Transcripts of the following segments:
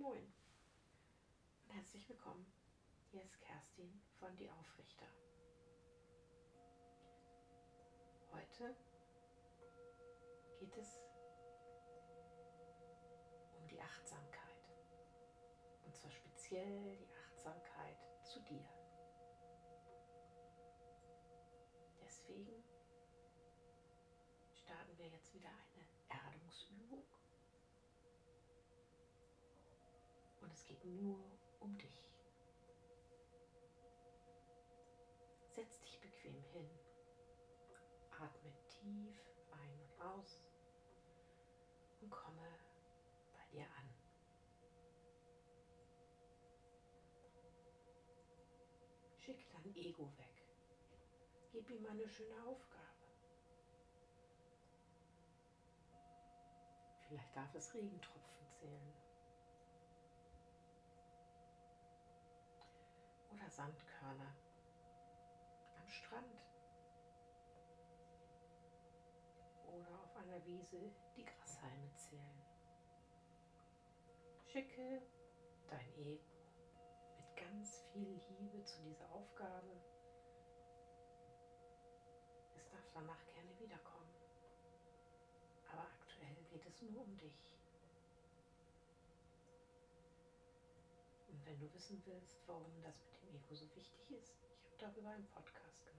Moin und herzlich willkommen. Hier ist Kerstin von Die Aufrichter. Heute geht es um die Achtsamkeit. Und zwar speziell die Achtsamkeit zu dir. Deswegen starten wir jetzt wieder eine Erdungsübung. Und es geht nur um dich. Setz dich bequem hin. Atme tief ein und aus und komme bei dir an. Schick dein Ego weg. Gib ihm eine schöne Aufgabe. Vielleicht darf es Regentropfen zählen. Oder Sandkörner am Strand. Oder auf einer Wiese die Grashalme zählen. Schicke dein Ego mit ganz viel Liebe zu dieser Aufgabe. Es darf danach gerne wiederkommen. Aber aktuell geht es nur um dich. Und wenn du wissen willst, warum das mit dem Ego so wichtig ist, ich habe darüber einen Podcast gemacht.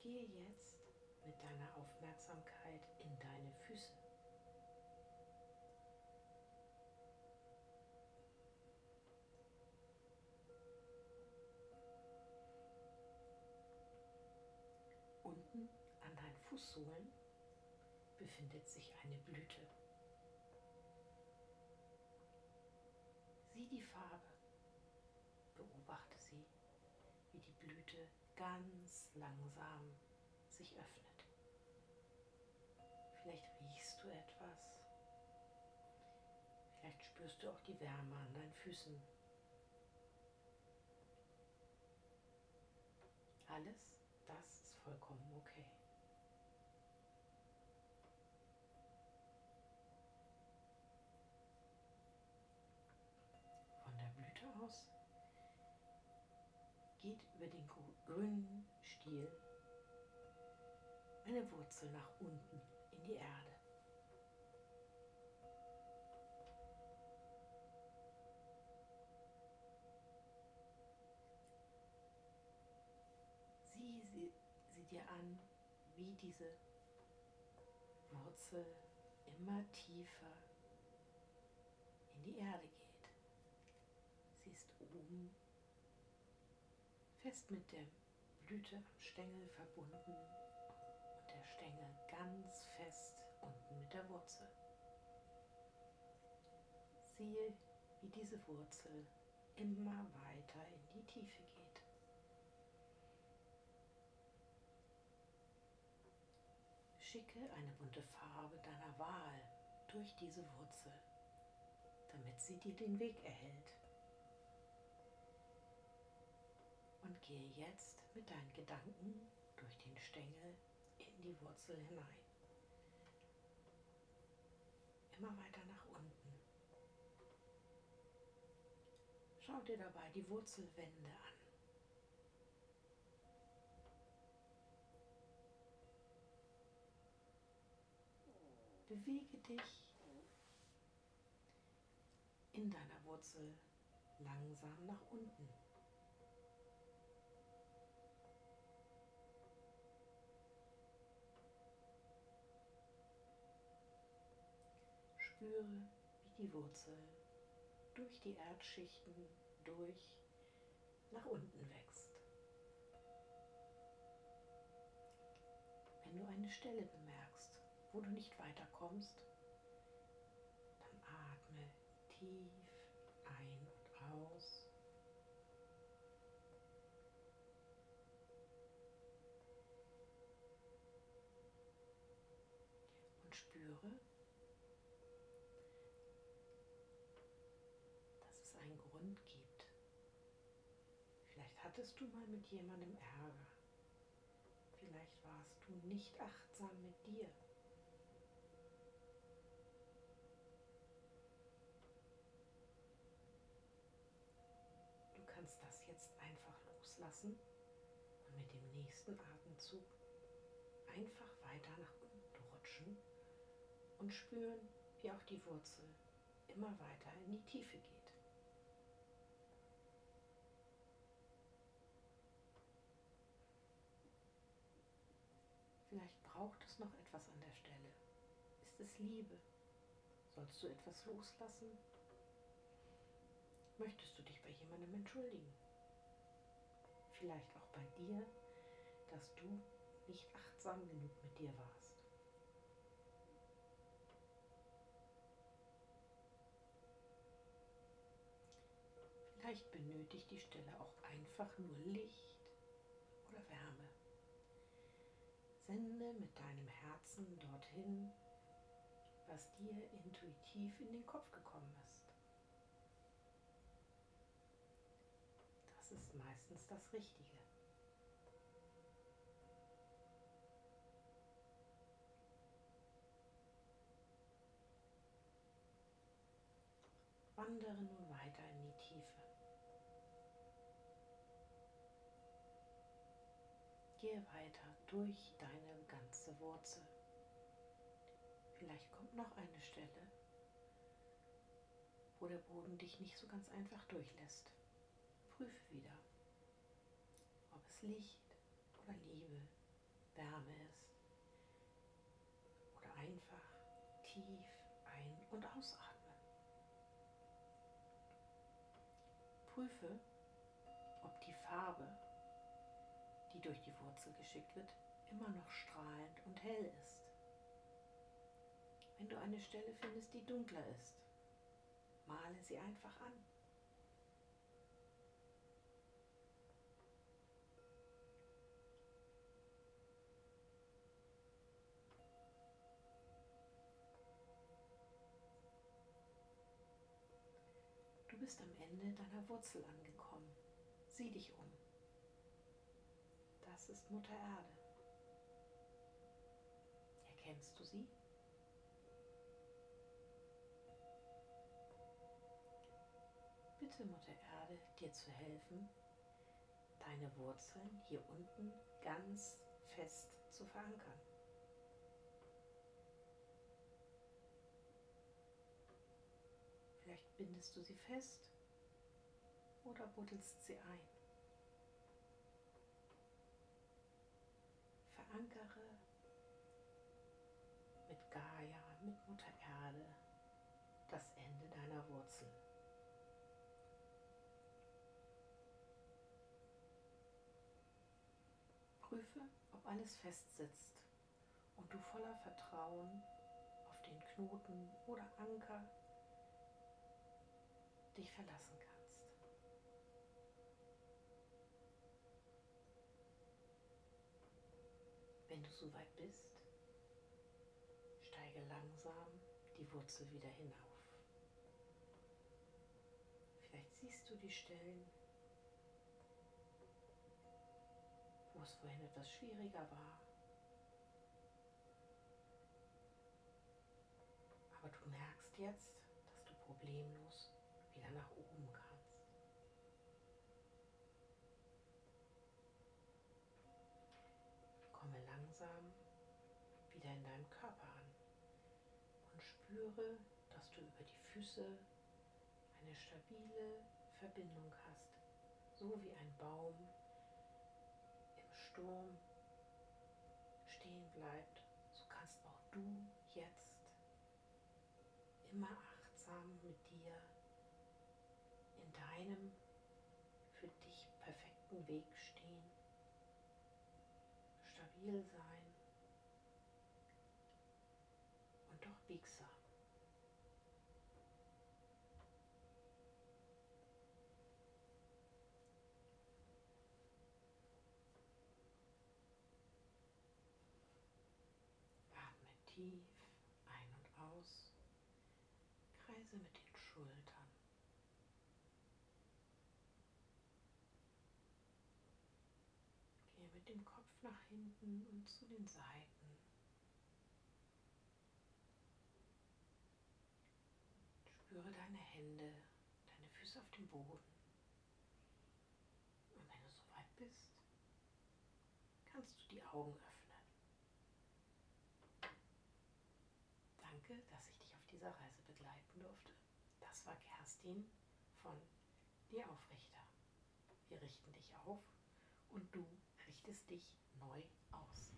Gehe jetzt mit deiner Aufmerksamkeit in deine Füße. Unten an deinen Fußsohlen befindet sich eine Blüte. Sieh die Farbe, beobachte sie, wie die Blüte ganz langsam sich öffnet. Vielleicht riechst du etwas. Vielleicht spürst du auch die Wärme an deinen Füßen. Alles das ist vollkommen okay. Aus geht über den grünen Stiel eine Wurzel nach unten in die Erde. Sieh sie, sie dir an, wie diese Wurzel immer tiefer in die Erde geht. Oben fest mit der Blüte am Stängel verbunden und der Stängel ganz fest unten mit der Wurzel. Siehe, wie diese Wurzel immer weiter in die Tiefe geht. Schicke eine bunte Farbe deiner Wahl durch diese Wurzel, damit sie dir den Weg erhält. Gehe jetzt mit deinen Gedanken durch den Stängel in die Wurzel hinein. Immer weiter nach unten. Schau dir dabei die Wurzelwände an. Bewege dich in deiner Wurzel langsam nach unten. Spüre, wie die Wurzel durch die Erdschichten durch nach unten wächst. Wenn du eine Stelle bemerkst, wo du nicht weiterkommst, dann atme tief ein und aus. Und spüre, dass es einen Grund gibt. Vielleicht hattest du mal mit jemandem Ärger. Vielleicht warst du nicht achtsam mit dir. Du kannst das jetzt einfach loslassen und mit dem nächsten Atemzug einfach weiter nach unten rutschen und spüren, wie auch die Wurzel immer weiter in die Tiefe geht. Vielleicht braucht es noch etwas an der Stelle. Ist es Liebe? Sollst du etwas loslassen? Möchtest du dich bei jemandem entschuldigen? Vielleicht auch bei dir, dass du nicht achtsam genug mit dir warst. Vielleicht benötigt die Stelle auch einfach nur Licht oder Wärme. Sende mit deinem Herzen dorthin, was dir intuitiv in den Kopf gekommen ist. Das ist meistens das Richtige. Wandere nun weiter in die Tiefe. Gehe weiter durch deine ganze Wurzel. Vielleicht kommt noch eine Stelle, wo der Boden dich nicht so ganz einfach durchlässt. Prüfe wieder, ob es Licht oder Liebe, Wärme ist oder einfach tief ein- und ausatmen. Prüfe, ob die Farbe die durch die Wurzel geschickt wird, immer noch strahlend und hell ist. Wenn du eine Stelle findest, die dunkler ist, male sie einfach an. Du bist am Ende deiner Wurzel angekommen. Sieh dich um das ist Mutter Erde. Erkennst du sie? Bitte, Mutter Erde, dir zu helfen, deine Wurzeln hier unten ganz fest zu verankern. Vielleicht bindest du sie fest oder buddelst sie ein. Verankere mit Gaia, mit Mutter Erde das Ende deiner Wurzel. Prüfe, ob alles fest sitzt und du voller Vertrauen auf den Knoten oder Anker dich verlassen kannst. Wenn du soweit bist, steige langsam die Wurzel wieder hinauf. Vielleicht siehst du die Stellen, wo es vorhin etwas schwieriger war. Aber du merkst jetzt, dass du problemlos wieder nach oben kannst. langsam wieder in deinem Körper an und spüre, dass du über die Füße eine stabile Verbindung hast, so wie ein Baum im Sturm stehen bleibt, so kannst auch du jetzt immer achtsam mit dir in deinem für dich perfekten Weg stehen. Stabil sein biegsam. Atme tief ein und aus, kreise mit den Schultern. Gehe mit dem Kopf nach hinten und zu den Seiten. Spüre deine Hände, deine Füße auf dem Boden. Und wenn du soweit bist, kannst du die Augen öffnen. Danke, dass ich dich auf dieser Reise begleiten durfte. Das war Kerstin von Die Aufrichter. Wir richten dich auf und du richtest dich neu aus.